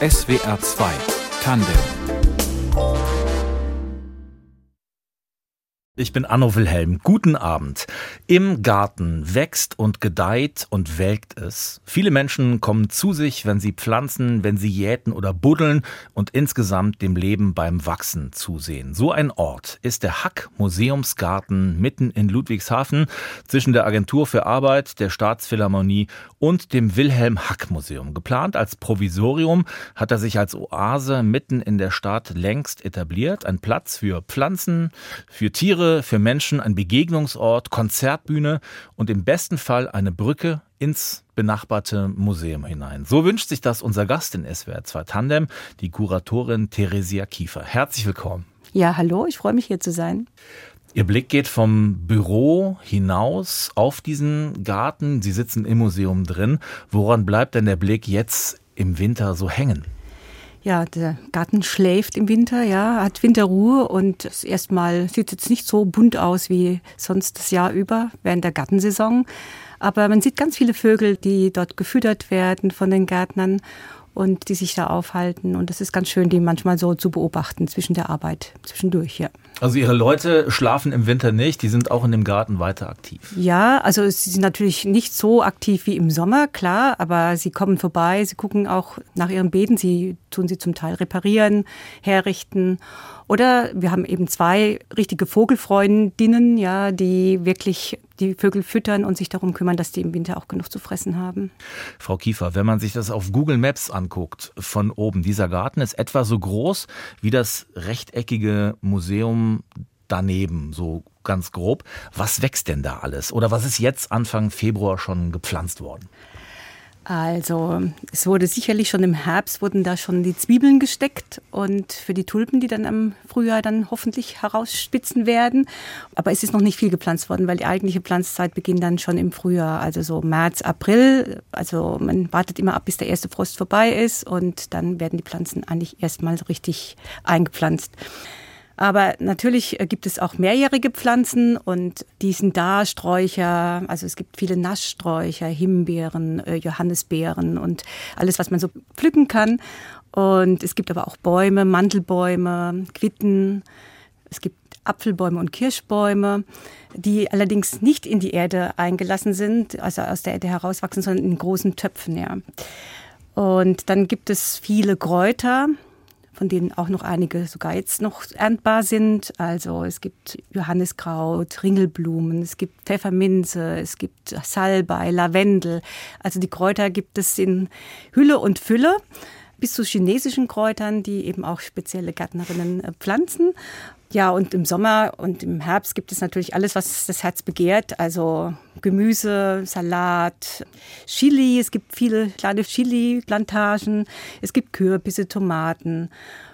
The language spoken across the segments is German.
SWR 2 Tandem Ich bin Anno Wilhelm. Guten Abend. Im Garten wächst und gedeiht und welkt es. Viele Menschen kommen zu sich, wenn sie pflanzen, wenn sie jäten oder buddeln und insgesamt dem Leben beim Wachsen zusehen. So ein Ort ist der Hack Museumsgarten mitten in Ludwigshafen zwischen der Agentur für Arbeit, der Staatsphilharmonie und dem Wilhelm Hack Museum. Geplant als Provisorium hat er sich als Oase mitten in der Stadt längst etabliert. Ein Platz für Pflanzen, für Tiere, Tiere, für Menschen ein Begegnungsort, Konzertbühne und im besten Fall eine Brücke ins benachbarte Museum hinein. So wünscht sich das unser Gast in SWR 2 Tandem, die Kuratorin Theresia Kiefer. Herzlich willkommen. Ja, hallo, ich freue mich hier zu sein. Ihr Blick geht vom Büro hinaus auf diesen Garten. Sie sitzen im Museum drin. Woran bleibt denn der Blick jetzt im Winter so hängen? Ja, der Garten schläft im Winter, ja, hat Winterruhe und erstmal sieht jetzt nicht so bunt aus wie sonst das Jahr über während der Gartensaison. Aber man sieht ganz viele Vögel, die dort gefüttert werden von den Gärtnern und die sich da aufhalten. Und das ist ganz schön, die manchmal so zu beobachten zwischen der Arbeit, zwischendurch, ja. Also Ihre Leute schlafen im Winter nicht, die sind auch in dem Garten weiter aktiv. Ja, also sie sind natürlich nicht so aktiv wie im Sommer, klar, aber sie kommen vorbei, sie gucken auch nach ihren Beeten, sie tun sie zum Teil reparieren, herrichten. Oder wir haben eben zwei richtige Vogelfreundinnen, ja, die wirklich die Vögel füttern und sich darum kümmern, dass die im Winter auch genug zu fressen haben. Frau Kiefer, wenn man sich das auf Google Maps anguckt, von oben, dieser Garten ist etwa so groß wie das rechteckige Museum daneben, so ganz grob. Was wächst denn da alles? Oder was ist jetzt Anfang Februar schon gepflanzt worden? Also es wurde sicherlich schon im Herbst wurden da schon die Zwiebeln gesteckt und für die Tulpen, die dann im Frühjahr dann hoffentlich herausspitzen werden. Aber es ist noch nicht viel gepflanzt worden, weil die eigentliche Pflanzzeit beginnt dann schon im Frühjahr, also so März, April. Also man wartet immer ab, bis der erste Frost vorbei ist und dann werden die Pflanzen eigentlich erstmal so richtig eingepflanzt. Aber natürlich äh, gibt es auch mehrjährige Pflanzen und die sind da, Sträucher, also es gibt viele Nasssträucher, Himbeeren, äh, Johannisbeeren und alles, was man so pflücken kann. Und es gibt aber auch Bäume, Mandelbäume, Quitten, es gibt Apfelbäume und Kirschbäume, die allerdings nicht in die Erde eingelassen sind, also aus der Erde herauswachsen, sondern in großen Töpfen, ja. Und dann gibt es viele Kräuter, von denen auch noch einige sogar jetzt noch erntbar sind. Also es gibt Johanniskraut, Ringelblumen, es gibt Pfefferminze, es gibt Salbei, Lavendel. Also die Kräuter gibt es in Hülle und Fülle bis zu chinesischen Kräutern, die eben auch spezielle Gärtnerinnen äh, pflanzen. Ja, und im Sommer und im Herbst gibt es natürlich alles, was das Herz begehrt. Also Gemüse, Salat, Chili. Es gibt viele kleine Chili-Plantagen. Es gibt Kürbisse, Tomaten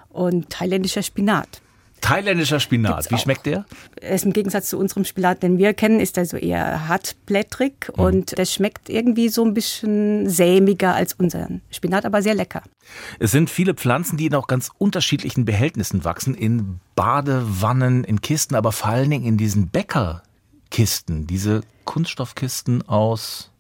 und thailändischer Spinat. Thailändischer Spinat, wie schmeckt der? ist im Gegensatz zu unserem Spinat, den wir kennen, ist er so eher hartblättrig mhm. und der schmeckt irgendwie so ein bisschen sämiger als unser Spinat, aber sehr lecker. Es sind viele Pflanzen, die in auch ganz unterschiedlichen Behältnissen wachsen, in Badewannen, in Kisten, aber vor allen Dingen in diesen Bäckerkisten, diese Kunststoffkisten aus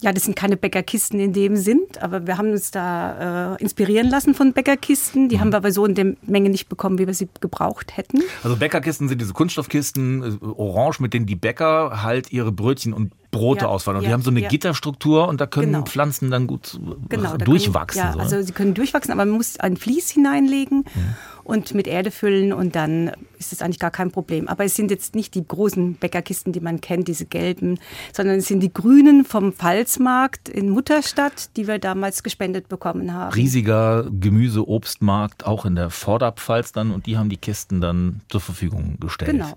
ja, das sind keine Bäckerkisten in dem Sinn, aber wir haben uns da äh, inspirieren lassen von Bäckerkisten. Die mhm. haben wir aber so in der Menge nicht bekommen, wie wir sie gebraucht hätten. Also Bäckerkisten sind diese Kunststoffkisten, äh, orange, mit denen die Bäcker halt ihre Brötchen und Brote ja, ausfallen. Und ja, die haben so eine ja. Gitterstruktur und da können genau. Pflanzen dann gut genau, durchwachsen. Können, ja, so. also sie können durchwachsen, aber man muss ein Vlies hineinlegen. Und mit Erde füllen und dann ist es eigentlich gar kein Problem. Aber es sind jetzt nicht die großen Bäckerkisten, die man kennt, diese gelben, sondern es sind die grünen vom Pfalzmarkt in Mutterstadt, die wir damals gespendet bekommen haben. Riesiger Gemüse-Obstmarkt, auch in der Vorderpfalz dann und die haben die Kisten dann zur Verfügung gestellt. Genau.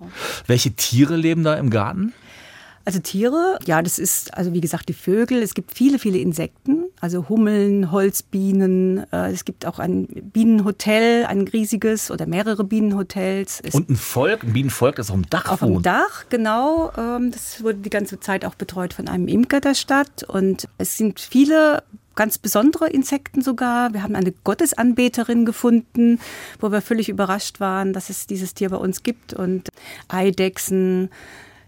Welche Tiere leben da im Garten? Also Tiere, ja, das ist also wie gesagt die Vögel. Es gibt viele, viele Insekten, also Hummeln, Holzbienen. Äh, es gibt auch ein Bienenhotel, ein riesiges oder mehrere Bienenhotels. Es Und ein Volk, ein Bienenvolk, das auf dem Dach auf wohnt. Auf dem Dach, genau. Ähm, das wurde die ganze Zeit auch betreut von einem Imker der Stadt. Und es sind viele ganz besondere Insekten sogar. Wir haben eine Gottesanbeterin gefunden, wo wir völlig überrascht waren, dass es dieses Tier bei uns gibt. Und Eidechsen,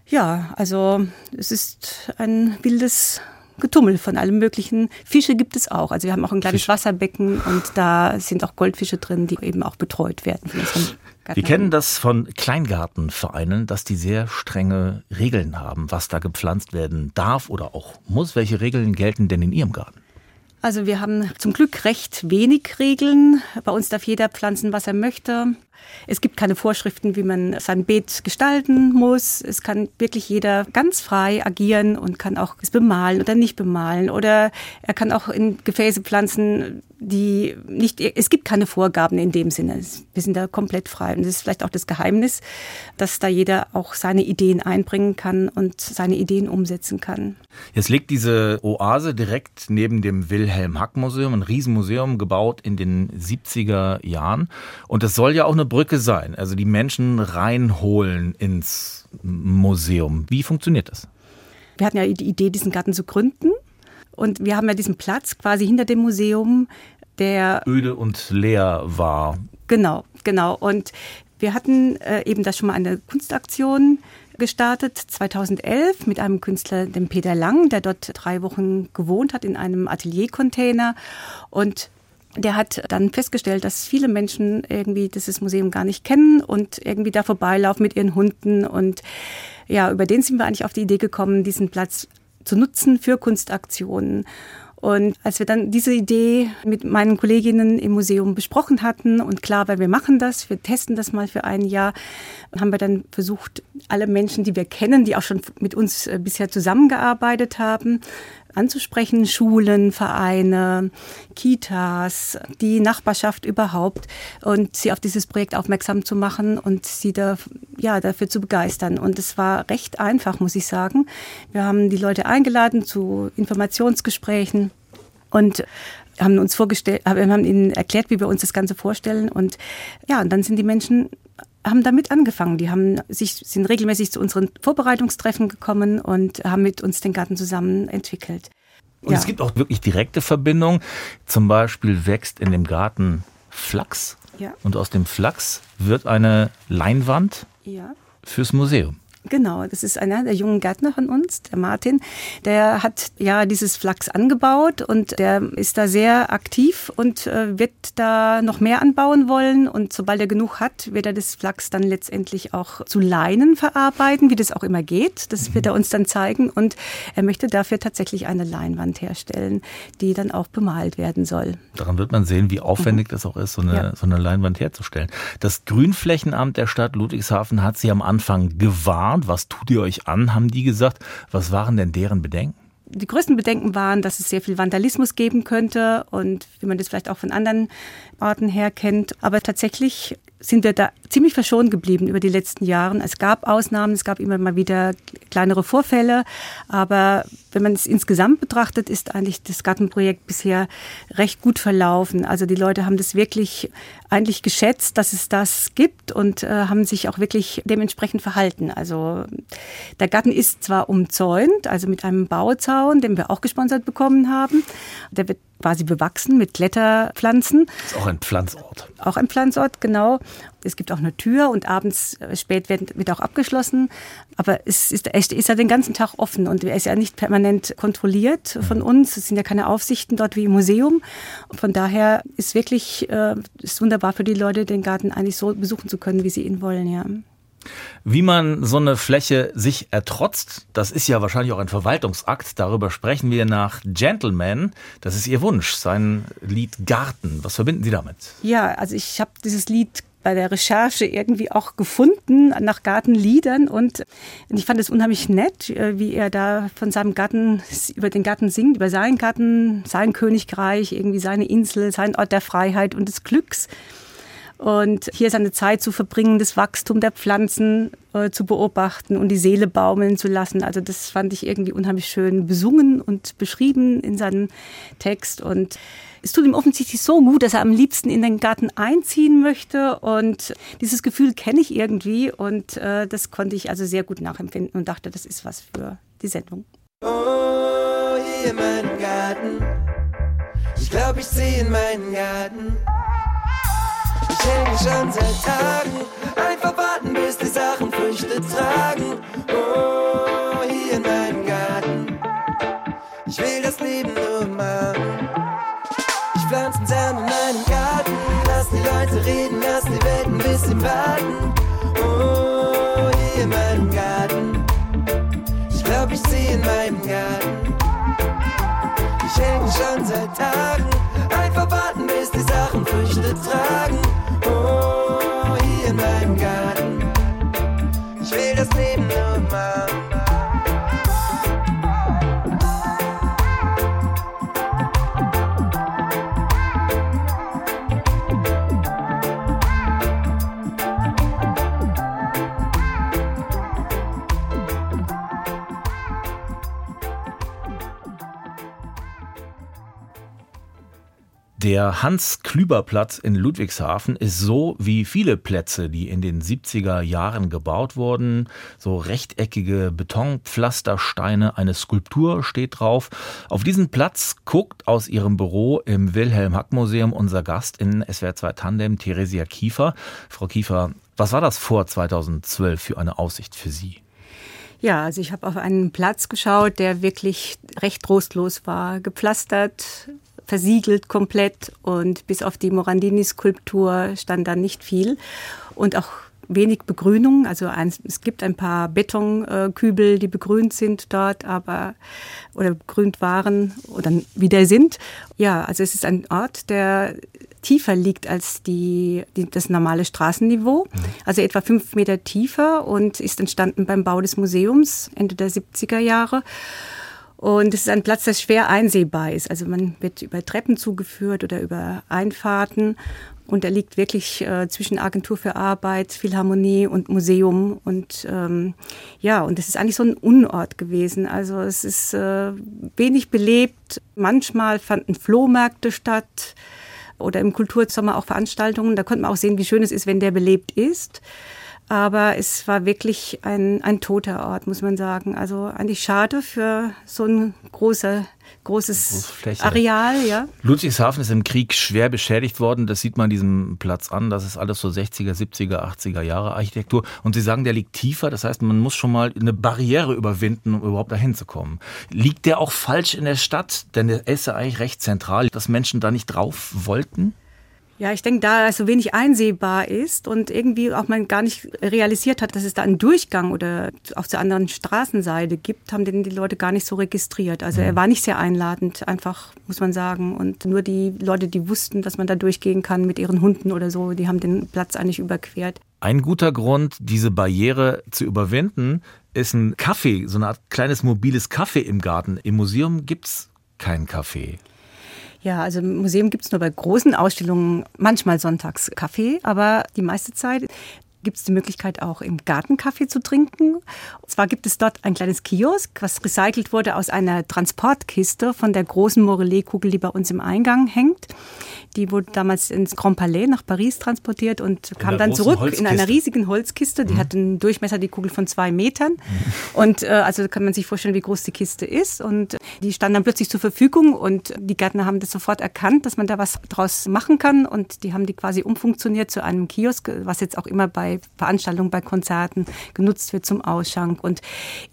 ja, also es ist ein wildes Getummel von allem möglichen. Fische gibt es auch. Also wir haben auch ein kleines Fisch. Wasserbecken und da sind auch Goldfische drin, die eben auch betreut werden wir kennen das von Kleingartenvereinen, dass die sehr strenge Regeln haben, was da gepflanzt werden darf oder auch muss. Welche Regeln gelten denn in Ihrem Garten? Also wir haben zum Glück recht wenig Regeln. Bei uns darf jeder pflanzen, was er möchte. Es gibt keine Vorschriften, wie man sein Beet gestalten muss. Es kann wirklich jeder ganz frei agieren und kann auch es bemalen oder nicht bemalen. Oder er kann auch in Gefäße pflanzen, die nicht, es gibt keine Vorgaben in dem Sinne. Wir sind da komplett frei. Und das ist vielleicht auch das Geheimnis, dass da jeder auch seine Ideen einbringen kann und seine Ideen umsetzen kann. Jetzt liegt diese Oase direkt neben dem Wilhelm Hack Museum, ein Riesenmuseum gebaut in den 70er Jahren. Und das soll ja auch eine Brücke sein, also die Menschen reinholen ins Museum. Wie funktioniert das? Wir hatten ja die Idee, diesen Garten zu gründen. Und wir haben ja diesen Platz quasi hinter dem Museum, der öde und leer war. Genau, genau. Und wir hatten äh, eben da schon mal eine Kunstaktion gestartet 2011 mit einem Künstler, dem Peter Lang, der dort drei Wochen gewohnt hat in einem Ateliercontainer und der hat dann festgestellt, dass viele Menschen irgendwie dieses Museum gar nicht kennen und irgendwie da vorbeilaufen mit ihren Hunden. Und ja, über den sind wir eigentlich auf die Idee gekommen, diesen Platz zu nutzen für Kunstaktionen. Und als wir dann diese Idee mit meinen Kolleginnen im Museum besprochen hatten und klar, weil wir machen das, wir testen das mal für ein Jahr, haben wir dann versucht, alle Menschen, die wir kennen, die auch schon mit uns äh, bisher zusammengearbeitet haben, anzusprechen, Schulen, Vereine, Kitas, die Nachbarschaft überhaupt und sie auf dieses Projekt aufmerksam zu machen und sie da, ja, dafür zu begeistern. Und es war recht einfach, muss ich sagen. Wir haben die Leute eingeladen zu Informationsgesprächen und haben uns vorgestellt, haben ihnen erklärt, wie wir uns das Ganze vorstellen und ja, und dann sind die Menschen haben damit angefangen. Die haben sich, sind regelmäßig zu unseren Vorbereitungstreffen gekommen und haben mit uns den Garten zusammen entwickelt. Und ja. es gibt auch wirklich direkte Verbindungen. Zum Beispiel wächst in dem Garten Flachs. Ja. Und aus dem Flachs wird eine Leinwand ja. fürs Museum. Genau, das ist einer der jungen Gärtner von uns, der Martin. Der hat ja dieses Flachs angebaut und der ist da sehr aktiv und äh, wird da noch mehr anbauen wollen. Und sobald er genug hat, wird er das Flachs dann letztendlich auch zu Leinen verarbeiten, wie das auch immer geht. Das wird er uns dann zeigen. Und er möchte dafür tatsächlich eine Leinwand herstellen, die dann auch bemalt werden soll. Daran wird man sehen, wie aufwendig mhm. das auch ist, so eine, ja. so eine Leinwand herzustellen. Das Grünflächenamt der Stadt Ludwigshafen hat sie am Anfang gewarnt geplant? Was tut ihr euch an, haben die gesagt. Was waren denn deren Bedenken? Die größten Bedenken waren, dass es sehr viel Vandalismus geben könnte und wie man das vielleicht auch von anderen Orten her kennt. Aber tatsächlich sind wir da ziemlich verschont geblieben über die letzten Jahre. Es gab Ausnahmen, es gab immer mal wieder kleinere Vorfälle, aber wenn man es insgesamt betrachtet, ist eigentlich das Gartenprojekt bisher recht gut verlaufen. Also die Leute haben das wirklich eigentlich geschätzt, dass es das gibt und äh, haben sich auch wirklich dementsprechend verhalten. Also der Garten ist zwar umzäunt, also mit einem Bauzaun, den wir auch gesponsert bekommen haben. Der wird quasi bewachsen mit Kletterpflanzen. Das ist auch ein Pflanzort. Auch ein Pflanzort, genau. Es gibt auch eine Tür und abends äh, spät wird, wird auch abgeschlossen. Aber es ist, es ist ja den ganzen Tag offen und er ist ja nicht permanent kontrolliert von uns. Es sind ja keine Aufsichten dort wie im Museum. Von daher ist wirklich äh, ist wunderbar für die Leute, den Garten eigentlich so besuchen zu können, wie sie ihn wollen, ja. Wie man so eine Fläche sich ertrotzt, das ist ja wahrscheinlich auch ein Verwaltungsakt. Darüber sprechen wir nach Gentleman. Das ist Ihr Wunsch, sein Lied Garten. Was verbinden Sie damit? Ja, also ich habe dieses Lied bei der Recherche irgendwie auch gefunden nach Gartenliedern und ich fand es unheimlich nett, äh, wie er da von seinem Garten über den Garten singt, über seinen Garten, sein Königreich, irgendwie seine Insel, sein Ort der Freiheit und des Glücks und hier seine Zeit zu verbringen, das Wachstum der Pflanzen äh, zu beobachten und die Seele baumeln zu lassen. Also das fand ich irgendwie unheimlich schön besungen und beschrieben in seinem Text und es tut ihm offensichtlich so gut, dass er am liebsten in den Garten einziehen möchte und dieses Gefühl kenne ich irgendwie und äh, das konnte ich also sehr gut nachempfinden und dachte, das ist was für die Sendung. Oh, hier in meinem Garten. Ich glaube, ich sehe in meinen Garten. Hänge schon seit Tagen. Einfach warten, bis die Sachen Früchte tragen. Oh, Der Hans-Klüber-Platz in Ludwigshafen ist so wie viele Plätze, die in den 70er Jahren gebaut wurden. So rechteckige Betonpflastersteine, eine Skulptur steht drauf. Auf diesen Platz guckt aus ihrem Büro im Wilhelm-Hack-Museum unser Gast in SWR 2 Tandem, Theresia Kiefer. Frau Kiefer, was war das vor 2012 für eine Aussicht für Sie? Ja, also ich habe auf einen Platz geschaut, der wirklich recht trostlos war, gepflastert, versiegelt komplett und bis auf die Morandini-Skulptur stand da nicht viel und auch wenig Begrünung. Also ein, es gibt ein paar Betonkübel, die begrünt sind dort, aber oder begrünt waren oder wieder sind. Ja, also es ist ein Ort, der tiefer liegt als die, die, das normale Straßenniveau, mhm. also etwa fünf Meter tiefer und ist entstanden beim Bau des Museums Ende der 70er Jahre. Und es ist ein Platz, der schwer einsehbar ist. Also man wird über Treppen zugeführt oder über Einfahrten. Und er liegt wirklich äh, zwischen Agentur für Arbeit, Philharmonie und Museum. Und ähm, ja, und es ist eigentlich so ein Unort gewesen. Also es ist äh, wenig belebt. Manchmal fanden Flohmärkte statt oder im Kultursommer auch Veranstaltungen. Da konnte man auch sehen, wie schön es ist, wenn der belebt ist. Aber es war wirklich ein, ein toter Ort, muss man sagen. Also eigentlich schade für so ein großer, großes Areal. Ja. Ludwigshafen ist im Krieg schwer beschädigt worden. Das sieht man diesem Platz an. Das ist alles so 60er, 70er, 80er Jahre Architektur. Und Sie sagen, der liegt tiefer. Das heißt, man muss schon mal eine Barriere überwinden, um überhaupt dahin zu kommen. Liegt der auch falsch in der Stadt? Denn der ist ja eigentlich recht zentral, dass Menschen da nicht drauf wollten? Ja, ich denke, da es so wenig einsehbar ist und irgendwie auch man gar nicht realisiert hat, dass es da einen Durchgang oder auf der anderen Straßenseite gibt, haben den die Leute gar nicht so registriert. Also er mhm. war nicht sehr einladend, einfach, muss man sagen. Und nur die Leute, die wussten, dass man da durchgehen kann mit ihren Hunden oder so, die haben den Platz eigentlich überquert. Ein guter Grund, diese Barriere zu überwinden, ist ein Kaffee, so eine Art kleines mobiles Kaffee im Garten. Im Museum gibt's kein Kaffee. Ja, also im Museum gibt es nur bei großen Ausstellungen manchmal sonntags Kaffee, aber die meiste Zeit gibt es die Möglichkeit auch im Garten Kaffee zu trinken. Und zwar gibt es dort ein kleines Kiosk, was recycelt wurde aus einer Transportkiste von der großen Morellet-Kugel, die bei uns im Eingang hängt. Die wurde damals ins Grand Palais nach Paris transportiert und in kam dann zurück Holzkiste. in einer riesigen Holzkiste. Die mhm. hat einen Durchmesser, die Kugel von zwei Metern. Mhm. Und äh, also kann man sich vorstellen, wie groß die Kiste ist. Und die stand dann plötzlich zur Verfügung und die Gärtner haben das sofort erkannt, dass man da was draus machen kann. Und die haben die quasi umfunktioniert zu einem Kiosk, was jetzt auch immer bei Veranstaltungen, bei Konzerten genutzt wird zum Ausschank. Und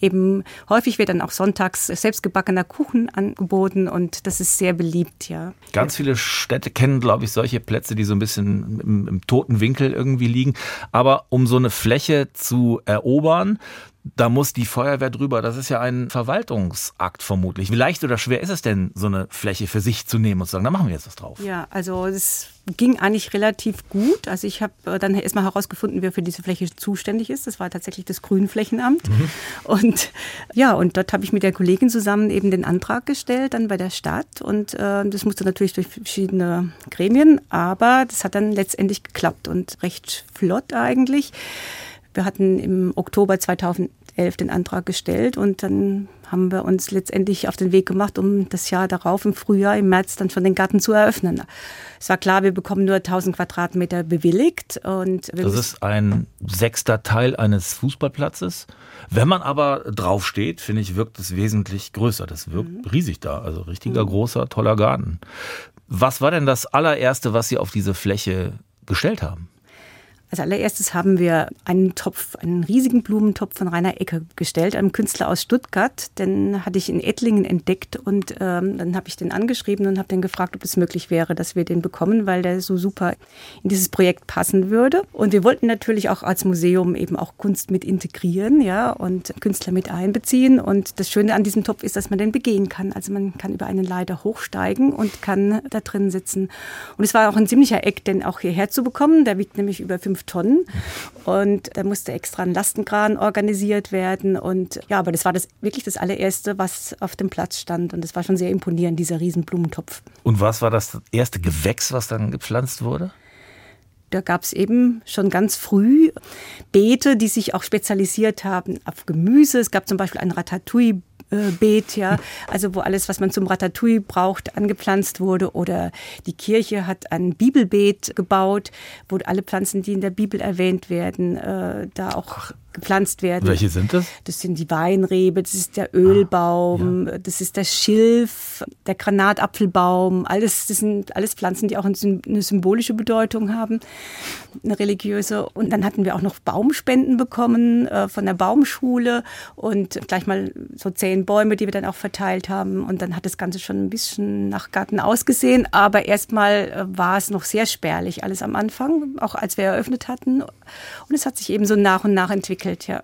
eben häufig wird dann auch sonntags selbstgebackener Kuchen angeboten und das ist sehr beliebt, ja. Ganz viele Städte kennen, glaube ich, solche Plätze, die so ein bisschen im, im toten Winkel irgendwie liegen. Aber um so eine Fläche zu erobern, da muss die Feuerwehr drüber. Das ist ja ein Verwaltungsakt vermutlich. Wie leicht oder schwer ist es denn, so eine Fläche für sich zu nehmen und zu sagen, da machen wir jetzt was drauf? Ja, also es ging eigentlich relativ gut. Also ich habe äh, dann erstmal herausgefunden, wer für diese Fläche zuständig ist. Das war tatsächlich das Grünflächenamt. Mhm. Und ja, und dort habe ich mit der Kollegin zusammen eben den Antrag gestellt, dann bei der Stadt. Und äh, das musste natürlich durch verschiedene Gremien, aber das hat dann letztendlich geklappt und recht flott eigentlich. Wir hatten im Oktober 2011 den Antrag gestellt und dann haben wir uns letztendlich auf den Weg gemacht, um das Jahr darauf im Frühjahr, im März dann schon den Garten zu eröffnen. Es war klar, wir bekommen nur 1000 Quadratmeter bewilligt. Und das ist ein sechster Teil eines Fußballplatzes. Wenn man aber draufsteht, finde ich, wirkt es wesentlich größer. Das wirkt mhm. riesig da. Also richtiger, mhm. großer, toller Garten. Was war denn das allererste, was Sie auf diese Fläche gestellt haben? Als allererstes haben wir einen Topf, einen riesigen Blumentopf von Rainer Ecke gestellt, einem Künstler aus Stuttgart. Den hatte ich in Ettlingen entdeckt und ähm, dann habe ich den angeschrieben und habe den gefragt, ob es möglich wäre, dass wir den bekommen, weil der so super in dieses Projekt passen würde. Und wir wollten natürlich auch als Museum eben auch Kunst mit integrieren, ja, und Künstler mit einbeziehen. Und das Schöne an diesem Topf ist, dass man den begehen kann. Also man kann über einen Leiter hochsteigen und kann da drin sitzen. Und es war auch ein ziemlicher Eck, den auch hierher zu bekommen. Der wiegt nämlich über fünf Tonnen. Und da musste extra ein Lastenkran organisiert werden. Und ja, aber das war das wirklich das allererste, was auf dem Platz stand. Und das war schon sehr imponierend, dieser riesen Blumentopf. Und was war das erste Gewächs, was dann gepflanzt wurde? Da gab es eben schon ganz früh Beete, die sich auch spezialisiert haben auf Gemüse. Es gab zum Beispiel ein Ratatouille Beet, ja, also wo alles, was man zum Ratatouille braucht, angepflanzt wurde. Oder die Kirche hat ein Bibelbeet gebaut, wo alle Pflanzen, die in der Bibel erwähnt werden, äh, da auch gepflanzt werden. Welche sind das? Das sind die Weinrebe, das ist der Ölbaum, ah, ja. das ist der Schilf, der Granatapfelbaum. Alles, das sind alles Pflanzen, die auch eine symbolische Bedeutung haben, eine religiöse. Und dann hatten wir auch noch Baumspenden bekommen äh, von der Baumschule und gleich mal so zehn Bäume, die wir dann auch verteilt haben. Und dann hat das Ganze schon ein bisschen nach Garten ausgesehen. Aber erstmal äh, war es noch sehr spärlich alles am Anfang, auch als wir eröffnet hatten. Und es hat sich eben so nach und nach entwickelt entwickelt, ja.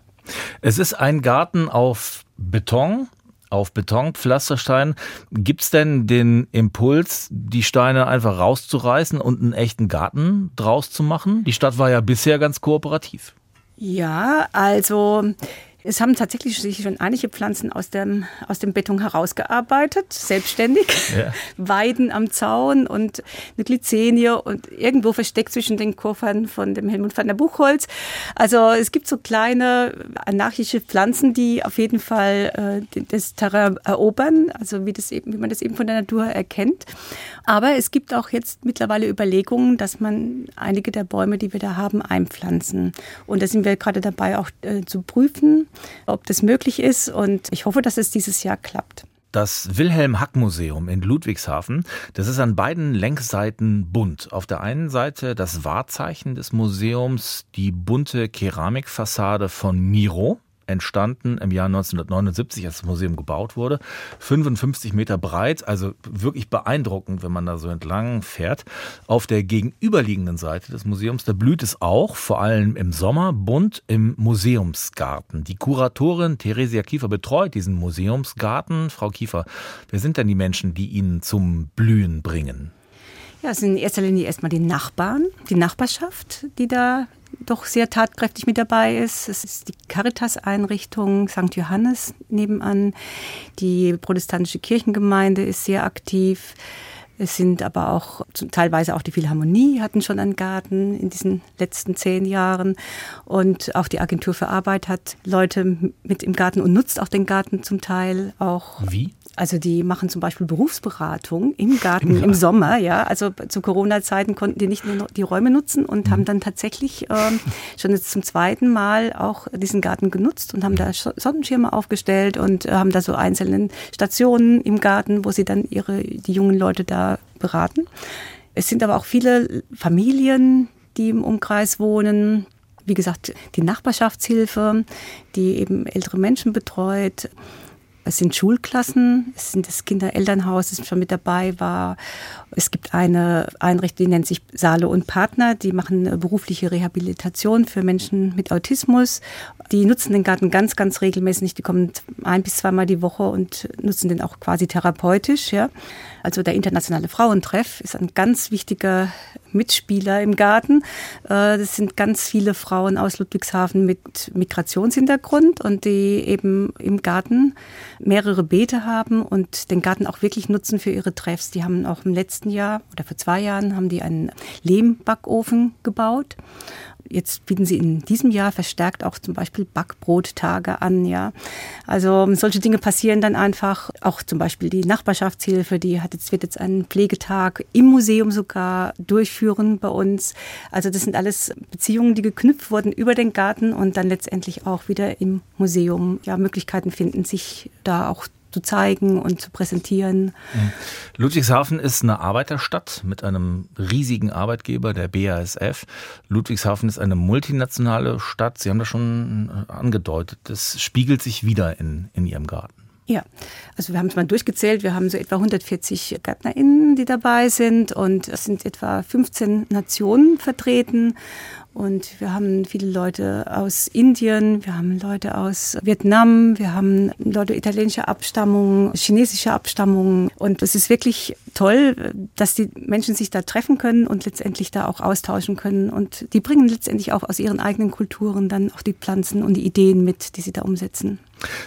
Es ist ein Garten auf Beton, auf Betonpflasterstein. Gibt es denn den Impuls, die Steine einfach rauszureißen und einen echten Garten draus zu machen? Die Stadt war ja bisher ganz kooperativ. Ja, also es haben tatsächlich sich schon einige Pflanzen aus dem, aus dem Beton herausgearbeitet, selbstständig. Ja. Weiden am Zaun und eine Glycenie und irgendwo versteckt zwischen den Koffern von dem Helmut van der Buchholz. Also es gibt so kleine anarchische Pflanzen, die auf jeden Fall äh, das Terrain erobern, also wie, das eben, wie man das eben von der Natur erkennt. Aber es gibt auch jetzt mittlerweile Überlegungen, dass man einige der Bäume, die wir da haben, einpflanzen. Und da sind wir gerade dabei auch äh, zu prüfen ob das möglich ist. Und ich hoffe, dass es dieses Jahr klappt. Das Wilhelm Hack Museum in Ludwigshafen, das ist an beiden Längsseiten bunt. Auf der einen Seite das Wahrzeichen des Museums, die bunte Keramikfassade von Miro entstanden im Jahr 1979, als das Museum gebaut wurde. 55 Meter breit, also wirklich beeindruckend, wenn man da so entlang fährt. Auf der gegenüberliegenden Seite des Museums, da blüht es auch, vor allem im Sommer, bunt im Museumsgarten. Die Kuratorin Theresia Kiefer betreut diesen Museumsgarten. Frau Kiefer, wer sind denn die Menschen, die ihn zum Blühen bringen? Ja, es sind in erster Linie erstmal die Nachbarn, die Nachbarschaft, die da doch sehr tatkräftig mit dabei ist. Es ist die Caritas-Einrichtung St. Johannes nebenan. Die protestantische Kirchengemeinde ist sehr aktiv. Es sind aber auch teilweise auch die Philharmonie hatten schon einen Garten in diesen letzten zehn Jahren. Und auch die Agentur für Arbeit hat Leute mit im Garten und nutzt auch den Garten zum Teil auch. Wie? Also die machen zum Beispiel Berufsberatung im Garten ja. im Sommer, ja. Also zu Corona-Zeiten konnten die nicht nur die Räume nutzen und mhm. haben dann tatsächlich ähm, schon jetzt zum zweiten Mal auch diesen Garten genutzt und haben da Sonnenschirme aufgestellt und äh, haben da so einzelne Stationen im Garten, wo sie dann ihre die jungen Leute da beraten. Es sind aber auch viele Familien, die im Umkreis wohnen. Wie gesagt, die Nachbarschaftshilfe, die eben ältere Menschen betreut. Es sind Schulklassen, es sind das Kinderelternhaus, das schon mit dabei war. Es gibt eine Einrichtung, die nennt sich Saale und Partner, die machen berufliche Rehabilitation für Menschen mit Autismus. Die nutzen den Garten ganz, ganz regelmäßig. Die kommen ein bis zweimal die Woche und nutzen den auch quasi therapeutisch. Ja. Also der internationale Frauentreff ist ein ganz wichtiger Mitspieler im Garten. Äh, das sind ganz viele Frauen aus Ludwigshafen mit Migrationshintergrund und die eben im Garten mehrere Beete haben und den Garten auch wirklich nutzen für ihre Treffs. Die haben auch im letzten Jahr oder vor zwei Jahren haben die einen Lehmbackofen gebaut Jetzt bieten sie in diesem Jahr verstärkt auch zum Beispiel Backbrottage an, ja. Also solche Dinge passieren dann einfach. Auch zum Beispiel die Nachbarschaftshilfe, die hat jetzt, wird jetzt einen Pflegetag im Museum sogar durchführen bei uns. Also das sind alles Beziehungen, die geknüpft wurden über den Garten und dann letztendlich auch wieder im Museum ja Möglichkeiten finden, sich da auch zu zeigen und zu präsentieren. Ludwigshafen ist eine Arbeiterstadt mit einem riesigen Arbeitgeber, der BASF. Ludwigshafen ist eine multinationale Stadt. Sie haben das schon angedeutet. Das spiegelt sich wieder in, in Ihrem Garten. Ja, also wir haben es mal durchgezählt. Wir haben so etwa 140 GärtnerInnen, die dabei sind und es sind etwa 15 Nationen vertreten. Und wir haben viele Leute aus Indien, wir haben Leute aus Vietnam, wir haben Leute italienischer Abstammung, chinesischer Abstammung. Und es ist wirklich toll, dass die Menschen sich da treffen können und letztendlich da auch austauschen können. Und die bringen letztendlich auch aus ihren eigenen Kulturen dann auch die Pflanzen und die Ideen mit, die sie da umsetzen.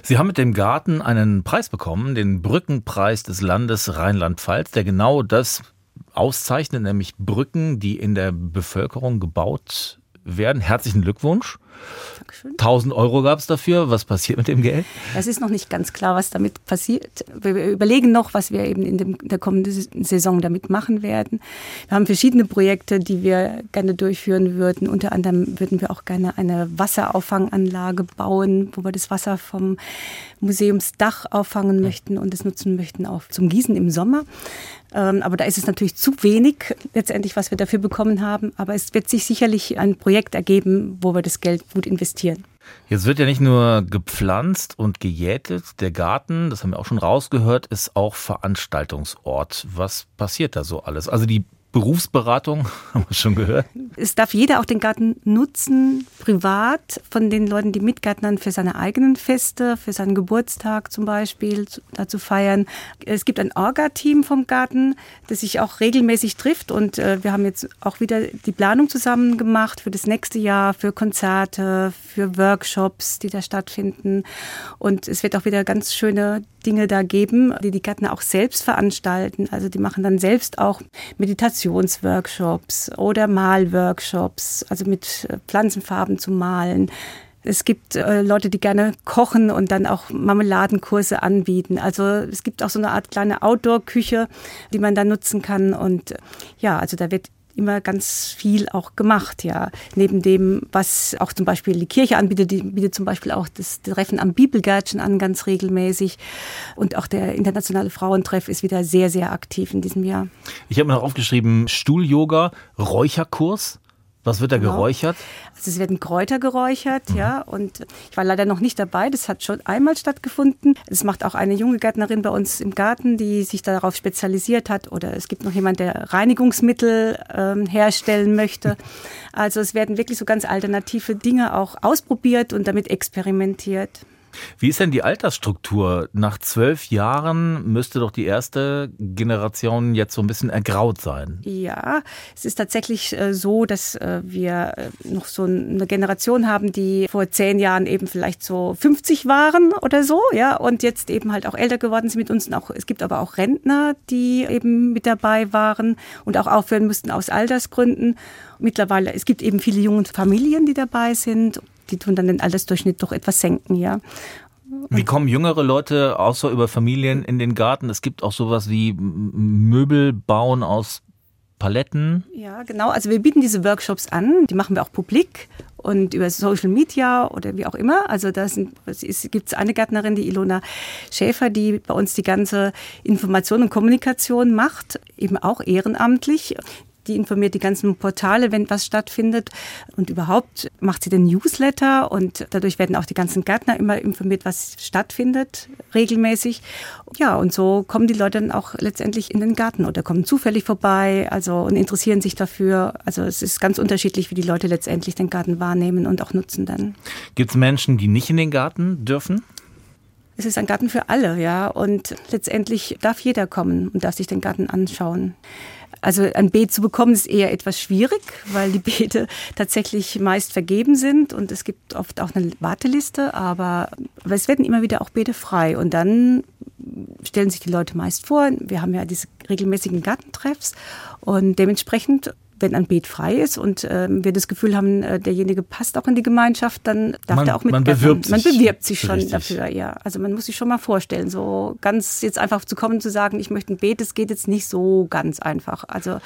Sie haben mit dem Garten einen Preis bekommen, den Brückenpreis des Landes Rheinland-Pfalz, der genau das auszeichnet, nämlich Brücken, die in der Bevölkerung gebaut werden. Herzlichen Glückwunsch. Dankeschön. 1000 Euro gab es dafür. Was passiert mit dem Geld? Es ist noch nicht ganz klar, was damit passiert. Wir überlegen noch, was wir eben in dem, der kommenden Saison damit machen werden. Wir haben verschiedene Projekte, die wir gerne durchführen würden. Unter anderem würden wir auch gerne eine Wasserauffanganlage bauen, wo wir das Wasser vom Museumsdach auffangen möchten und es nutzen möchten auch zum Gießen im Sommer. Ähm, aber da ist es natürlich zu wenig letztendlich, was wir dafür bekommen haben. Aber es wird sich sicherlich ein Projekt ergeben, wo wir das Geld gut investieren. Jetzt wird ja nicht nur gepflanzt und gejätet. Der Garten, das haben wir auch schon rausgehört, ist auch Veranstaltungsort. Was passiert da so alles? Also die Berufsberatung, haben wir schon gehört. Es darf jeder auch den Garten nutzen, privat, von den Leuten, die mitgärtnern für seine eigenen Feste, für seinen Geburtstag zum Beispiel, dazu feiern. Es gibt ein Orga-Team vom Garten, das sich auch regelmäßig trifft und äh, wir haben jetzt auch wieder die Planung zusammen gemacht für das nächste Jahr, für Konzerte, für Workshops, die da stattfinden. Und es wird auch wieder ganz schöne Dinge da geben, die die Gärtner auch selbst veranstalten. Also die machen dann selbst auch Meditationsworkshops oder Malworkshops, also mit äh, Pflanzenfarben zu malen. Es gibt äh, Leute, die gerne kochen und dann auch Marmeladenkurse anbieten. Also es gibt auch so eine Art kleine Outdoor-Küche, die man da nutzen kann. Und äh, ja, also da wird immer ganz viel auch gemacht, ja. Neben dem, was auch zum Beispiel die Kirche anbietet, die bietet zum Beispiel auch das Treffen am Bibelgärtchen an, ganz regelmäßig. Und auch der internationale Frauentreff ist wieder sehr, sehr aktiv in diesem Jahr. Ich habe mir noch aufgeschrieben, Stuhl-Yoga, Räucherkurs. Was wird da genau. geräuchert? Also es werden Kräuter geräuchert, mhm. ja. Und ich war leider noch nicht dabei. Das hat schon einmal stattgefunden. Es macht auch eine junge Gärtnerin bei uns im Garten, die sich darauf spezialisiert hat. Oder es gibt noch jemand, der Reinigungsmittel ähm, herstellen möchte. Also es werden wirklich so ganz alternative Dinge auch ausprobiert und damit experimentiert. Wie ist denn die Altersstruktur? Nach zwölf Jahren müsste doch die erste Generation jetzt so ein bisschen ergraut sein. Ja, es ist tatsächlich äh, so, dass äh, wir äh, noch so eine Generation haben, die vor zehn Jahren eben vielleicht so 50 waren oder so, ja, und jetzt eben halt auch älter geworden sind mit uns. Auch, es gibt aber auch Rentner, die eben mit dabei waren und auch aufhören mussten aus Altersgründen. Mittlerweile, es gibt eben viele junge Familien, die dabei sind die tun dann den Altersdurchschnitt doch etwas senken, ja. Wie kommen jüngere Leute außer über Familien in den Garten? Es gibt auch sowas wie Möbel bauen aus Paletten. Ja, genau. Also wir bieten diese Workshops an, die machen wir auch publik und über Social Media oder wie auch immer. Also da gibt es eine Gärtnerin, die Ilona Schäfer, die bei uns die ganze Information und Kommunikation macht, eben auch ehrenamtlich die informiert die ganzen Portale, wenn was stattfindet. Und überhaupt macht sie den Newsletter und dadurch werden auch die ganzen Gärtner immer informiert, was stattfindet, regelmäßig. Ja, und so kommen die Leute dann auch letztendlich in den Garten oder kommen zufällig vorbei, also und interessieren sich dafür. Also es ist ganz unterschiedlich, wie die Leute letztendlich den Garten wahrnehmen und auch nutzen dann. Gibt es Menschen, die nicht in den Garten dürfen? Es ist ein Garten für alle, ja. Und letztendlich darf jeder kommen und darf sich den Garten anschauen. Also ein Beet zu bekommen ist eher etwas schwierig, weil die Beete tatsächlich meist vergeben sind und es gibt oft auch eine Warteliste, aber, aber es werden immer wieder auch Beete frei und dann stellen sich die Leute meist vor. Wir haben ja diese regelmäßigen Gartentreffs und dementsprechend wenn ein Beet frei ist und äh, wir das Gefühl haben, äh, derjenige passt auch in die Gemeinschaft, dann darf man, er auch mit. Man bewirbt man sich. bewirbt sich schon richtig. dafür, ja. Also man muss sich schon mal vorstellen, so ganz jetzt einfach zu kommen zu sagen, ich möchte ein Beet, das geht jetzt nicht so ganz einfach. Also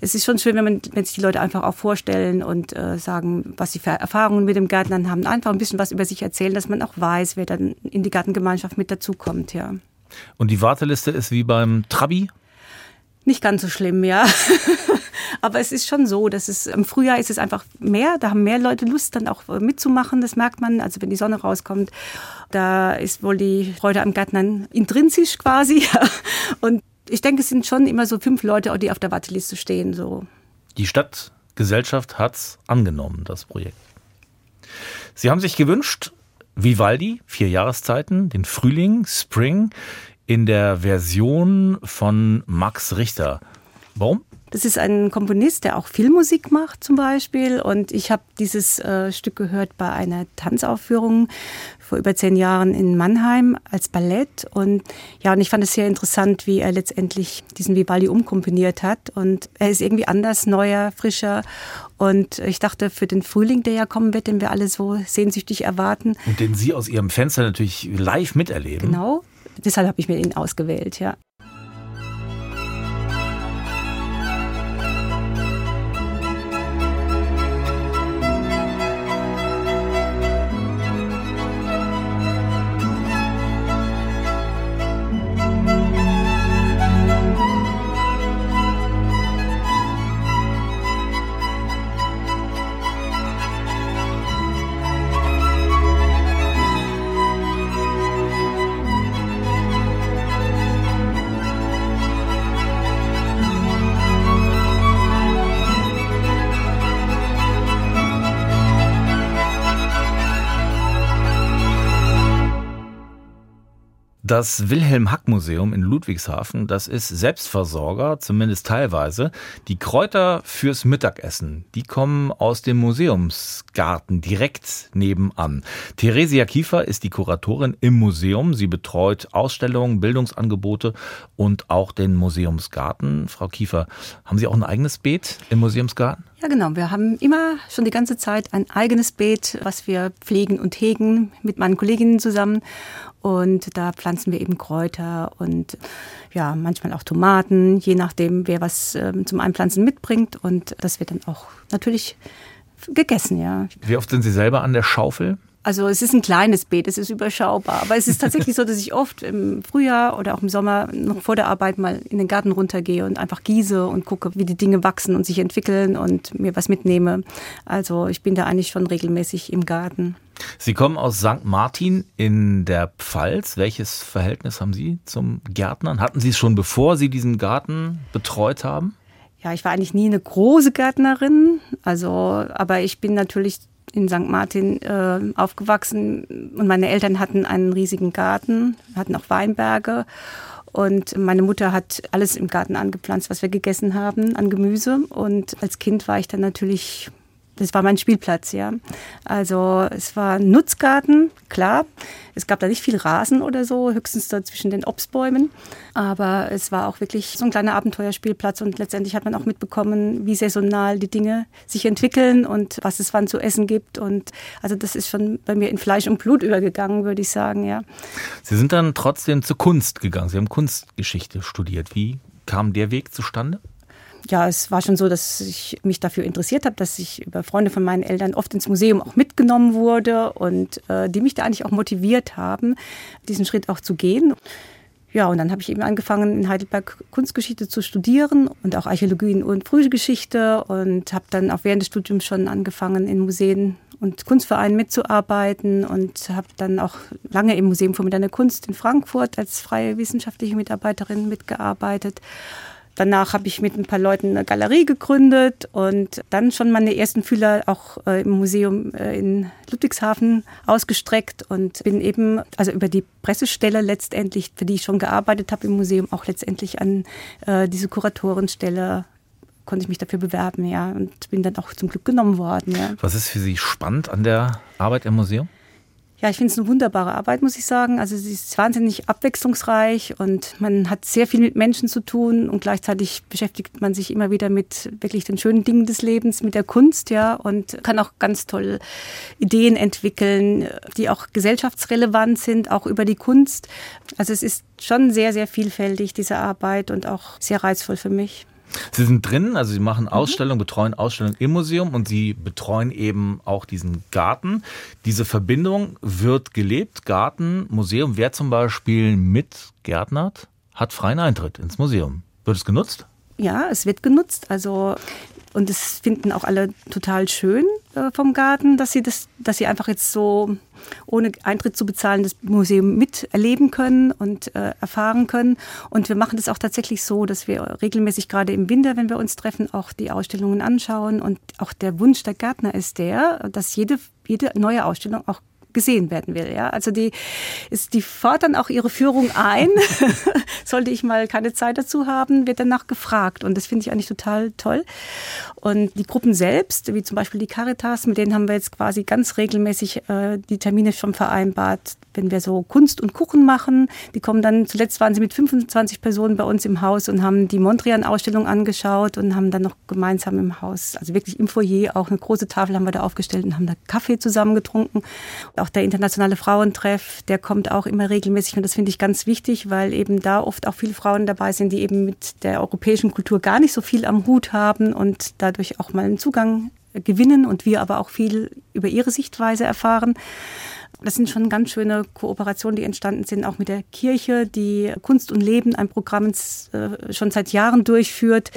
es ist schon schön, wenn, man, wenn sich die Leute einfach auch vorstellen und äh, sagen, was sie für Erfahrungen mit dem Gärtnern haben, einfach ein bisschen was über sich erzählen, dass man auch weiß, wer dann in die Gartengemeinschaft mit dazukommt, ja. Und die Warteliste ist wie beim Trabi? Nicht ganz so schlimm, ja. Aber es ist schon so, dass es im Frühjahr ist es einfach mehr, da haben mehr Leute Lust, dann auch mitzumachen, das merkt man. Also wenn die Sonne rauskommt, da ist wohl die Freude am Gärtnern intrinsisch quasi. Und ich denke, es sind schon immer so fünf Leute, die auf der Warteliste stehen. So. Die Stadtgesellschaft hat es angenommen, das Projekt. Sie haben sich gewünscht, Vivaldi, vier Jahreszeiten, den Frühling, Spring, in der Version von Max Richter. Warum? Das ist ein Komponist, der auch Filmmusik macht zum Beispiel. Und ich habe dieses äh, Stück gehört bei einer Tanzaufführung vor über zehn Jahren in Mannheim als Ballett. Und ja, und ich fand es sehr interessant, wie er letztendlich diesen Vivaldi umkomponiert hat. Und er ist irgendwie anders, neuer, frischer. Und ich dachte, für den Frühling, der ja kommen wird, den wir alle so sehnsüchtig erwarten. Und den Sie aus Ihrem Fenster natürlich live miterleben. Genau. Deshalb habe ich mir ihn ausgewählt, ja. Das Wilhelm Hack Museum in Ludwigshafen, das ist Selbstversorger, zumindest teilweise. Die Kräuter fürs Mittagessen, die kommen aus dem Museumsgarten direkt nebenan. Theresia Kiefer ist die Kuratorin im Museum. Sie betreut Ausstellungen, Bildungsangebote und auch den Museumsgarten. Frau Kiefer, haben Sie auch ein eigenes Beet im Museumsgarten? Ja, genau. Wir haben immer schon die ganze Zeit ein eigenes Beet, was wir pflegen und hegen mit meinen Kolleginnen zusammen. Und da pflanzen wir eben Kräuter und ja, manchmal auch Tomaten, je nachdem, wer was ähm, zum Einpflanzen mitbringt. Und das wird dann auch natürlich gegessen, ja. Wie oft sind Sie selber an der Schaufel? Also es ist ein kleines Beet, es ist überschaubar. Aber es ist tatsächlich so, dass ich oft im Frühjahr oder auch im Sommer noch vor der Arbeit mal in den Garten runtergehe und einfach gieße und gucke, wie die Dinge wachsen und sich entwickeln und mir was mitnehme. Also ich bin da eigentlich schon regelmäßig im Garten. Sie kommen aus St. Martin in der Pfalz. Welches Verhältnis haben Sie zum Gärtnern? Hatten Sie es schon bevor Sie diesen Garten betreut haben? Ja, ich war eigentlich nie eine große Gärtnerin, also aber ich bin natürlich in St. Martin äh, aufgewachsen und meine Eltern hatten einen riesigen Garten, hatten auch Weinberge und meine Mutter hat alles im Garten angepflanzt, was wir gegessen haben an Gemüse und als Kind war ich dann natürlich das war mein Spielplatz, ja. Also es war ein Nutzgarten, klar. Es gab da nicht viel Rasen oder so, höchstens da zwischen den Obstbäumen. Aber es war auch wirklich so ein kleiner Abenteuerspielplatz und letztendlich hat man auch mitbekommen, wie saisonal die Dinge sich entwickeln und was es wann zu essen gibt. Und also das ist schon bei mir in Fleisch und Blut übergegangen, würde ich sagen, ja. Sie sind dann trotzdem zur Kunst gegangen. Sie haben Kunstgeschichte studiert. Wie kam der Weg zustande? Ja, es war schon so, dass ich mich dafür interessiert habe, dass ich über Freunde von meinen Eltern oft ins Museum auch mitgenommen wurde und äh, die mich da eigentlich auch motiviert haben, diesen Schritt auch zu gehen. Ja, und dann habe ich eben angefangen, in Heidelberg Kunstgeschichte zu studieren und auch Archäologie und Frühgeschichte und habe dann auch während des Studiums schon angefangen, in Museen und Kunstvereinen mitzuarbeiten und habe dann auch lange im Museum für moderne Kunst in Frankfurt als freie wissenschaftliche Mitarbeiterin mitgearbeitet. Danach habe ich mit ein paar Leuten eine Galerie gegründet und dann schon meine ersten Fühler auch äh, im Museum äh, in Ludwigshafen ausgestreckt und bin eben, also über die Pressestelle letztendlich, für die ich schon gearbeitet habe im Museum, auch letztendlich an äh, diese Kuratorenstelle konnte ich mich dafür bewerben, ja, und bin dann auch zum Glück genommen worden, ja. Was ist für Sie spannend an der Arbeit im Museum? Ja, ich finde es eine wunderbare Arbeit, muss ich sagen. Also sie ist wahnsinnig abwechslungsreich und man hat sehr viel mit Menschen zu tun und gleichzeitig beschäftigt man sich immer wieder mit wirklich den schönen Dingen des Lebens, mit der Kunst, ja, und kann auch ganz toll Ideen entwickeln, die auch gesellschaftsrelevant sind, auch über die Kunst. Also es ist schon sehr, sehr vielfältig, diese Arbeit und auch sehr reizvoll für mich. Sie sind drin, also Sie machen Ausstellungen, betreuen Ausstellungen im Museum und Sie betreuen eben auch diesen Garten. Diese Verbindung wird gelebt, Garten, Museum. Wer zum Beispiel mit Gärtnert, hat freien Eintritt ins Museum. Wird es genutzt? Ja, es wird genutzt. Also und das finden auch alle total schön äh, vom Garten, dass sie das, dass sie einfach jetzt so ohne Eintritt zu bezahlen das Museum miterleben können und äh, erfahren können. Und wir machen das auch tatsächlich so, dass wir regelmäßig gerade im Winter, wenn wir uns treffen, auch die Ausstellungen anschauen. Und auch der Wunsch der Gärtner ist der, dass jede, jede neue Ausstellung auch gesehen werden will. Ja? Also die, ist, die fordern auch ihre Führung ein. Sollte ich mal keine Zeit dazu haben, wird danach gefragt. Und das finde ich eigentlich total toll. Und die Gruppen selbst, wie zum Beispiel die Caritas, mit denen haben wir jetzt quasi ganz regelmäßig äh, die Termine schon vereinbart, wenn wir so Kunst und Kuchen machen. Die kommen dann, zuletzt waren sie mit 25 Personen bei uns im Haus und haben die Mondrian-Ausstellung angeschaut und haben dann noch gemeinsam im Haus, also wirklich im Foyer, auch eine große Tafel haben wir da aufgestellt und haben da Kaffee zusammen getrunken. Auch der internationale Frauentreff, der kommt auch immer regelmäßig und das finde ich ganz wichtig, weil eben da oft auch viele Frauen dabei sind, die eben mit der europäischen Kultur gar nicht so viel am Hut haben und dadurch auch mal einen Zugang gewinnen und wir aber auch viel über ihre Sichtweise erfahren. Das sind schon ganz schöne Kooperationen, die entstanden sind, auch mit der Kirche, die Kunst und Leben, ein Programm äh, schon seit Jahren durchführt.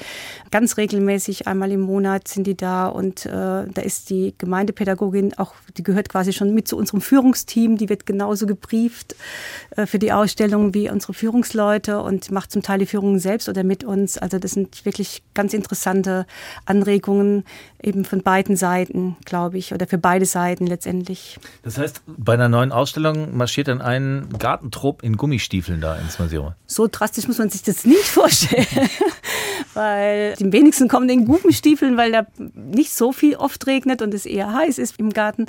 Ganz regelmäßig, einmal im Monat sind die da und äh, da ist die Gemeindepädagogin auch, die gehört quasi schon mit zu unserem Führungsteam, die wird genauso gebrieft äh, für die Ausstellung wie unsere Führungsleute und macht zum Teil die Führungen selbst oder mit uns. Also das sind wirklich ganz interessante Anregungen eben von beiden Seiten, glaube ich, oder für beide Seiten letztendlich. Das heißt, bei bei einer neuen Ausstellung marschiert dann ein Gartentrupp in Gummistiefeln da ins Museum. So drastisch muss man sich das nicht vorstellen, weil die wenigsten kommen in Gummistiefeln, weil da nicht so viel oft regnet und es eher heiß ist im Garten.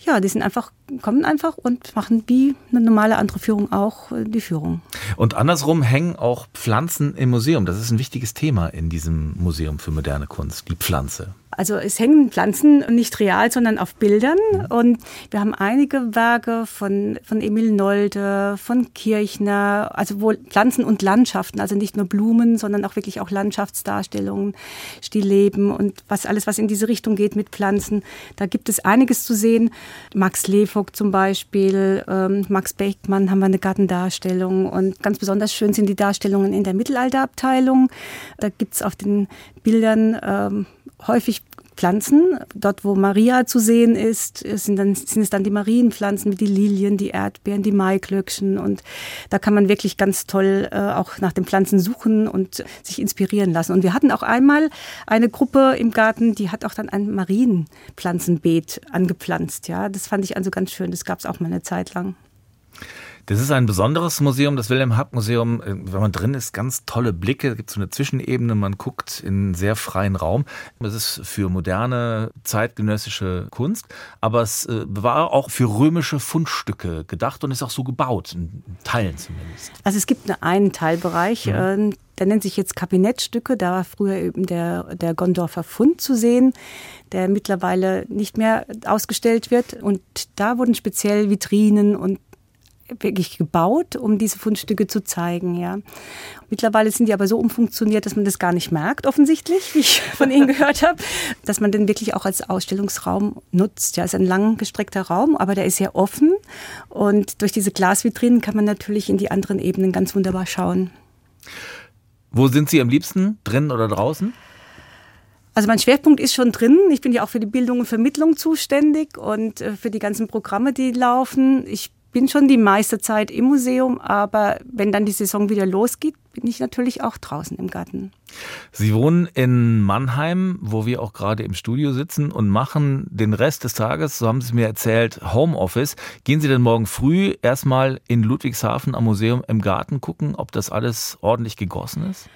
Ja, die sind einfach kommen einfach und machen wie eine normale andere Führung auch äh, die Führung. Und andersrum hängen auch Pflanzen im Museum. Das ist ein wichtiges Thema in diesem Museum für moderne Kunst, die Pflanze. Also es hängen Pflanzen nicht real, sondern auf Bildern. Und wir haben einige Werke von, von Emil Nolde, von Kirchner, also wohl Pflanzen und Landschaften, also nicht nur Blumen, sondern auch wirklich auch Landschaftsdarstellungen, Stillleben und was alles, was in diese Richtung geht mit Pflanzen. Da gibt es einiges zu sehen. Max Levogt zum Beispiel, ähm, Max Beckmann haben wir eine Gartendarstellung und ganz besonders schön sind die Darstellungen in der Mittelalterabteilung. Da gibt's auf den Bildern ähm, häufig Pflanzen. Dort, wo Maria zu sehen ist, sind, dann, sind es dann die Marienpflanzen wie die Lilien, die Erdbeeren, die Maiklöckchen. Und da kann man wirklich ganz toll äh, auch nach den Pflanzen suchen und sich inspirieren lassen. Und wir hatten auch einmal eine Gruppe im Garten, die hat auch dann ein Marienpflanzenbeet angepflanzt. Ja, das fand ich also ganz schön. Das gab es auch mal eine Zeit lang. Das ist ein besonderes Museum, das Wilhelm Hack Museum. Äh, wenn man drin ist, ganz tolle Blicke. Es gibt so eine Zwischenebene, man guckt in einen sehr freien Raum. Es ist für moderne, zeitgenössische Kunst, aber es äh, war auch für römische Fundstücke gedacht und ist auch so gebaut, in Teilen zumindest. Also es gibt einen Teilbereich, mhm. der nennt sich jetzt Kabinettstücke. Da war früher eben der, der Gondorfer Fund zu sehen, der mittlerweile nicht mehr ausgestellt wird. Und da wurden speziell Vitrinen und wirklich gebaut, um diese Fundstücke zu zeigen. Ja. Mittlerweile sind die aber so umfunktioniert, dass man das gar nicht merkt, offensichtlich, wie ich von Ihnen gehört habe, dass man den wirklich auch als Ausstellungsraum nutzt. Ja, es ist ein langgestreckter Raum, aber der ist sehr offen und durch diese Glasvitrinen kann man natürlich in die anderen Ebenen ganz wunderbar schauen. Wo sind Sie am liebsten, drin oder draußen? Also mein Schwerpunkt ist schon drin. Ich bin ja auch für die Bildung und Vermittlung zuständig und äh, für die ganzen Programme, die laufen. Ich bin schon die meiste Zeit im Museum, aber wenn dann die Saison wieder losgeht, bin ich natürlich auch draußen im Garten. Sie wohnen in Mannheim, wo wir auch gerade im Studio sitzen und machen den Rest des Tages, so haben Sie mir erzählt, Homeoffice. Gehen Sie denn morgen früh erstmal in Ludwigshafen am Museum im Garten gucken, ob das alles ordentlich gegossen ist?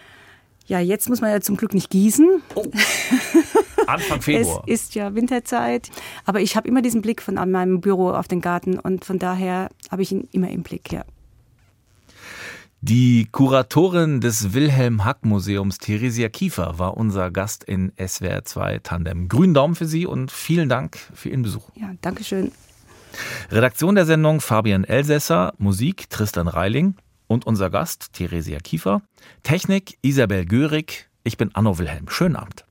Ja, jetzt muss man ja zum Glück nicht gießen. Oh. Anfang Februar. es ist ja Winterzeit. Aber ich habe immer diesen Blick von meinem Büro auf den Garten und von daher habe ich ihn immer im Blick, ja. Die Kuratorin des Wilhelm Hack Museums, Theresia Kiefer, war unser Gast in SWR 2 Tandem. Grünen Daumen für Sie und vielen Dank für Ihren Besuch. Ja, danke schön. Redaktion der Sendung Fabian Elsässer, Musik Tristan Reiling und unser Gast Theresia Kiefer. Technik Isabel Görig. Ich bin Anno Wilhelm. Schönen Abend.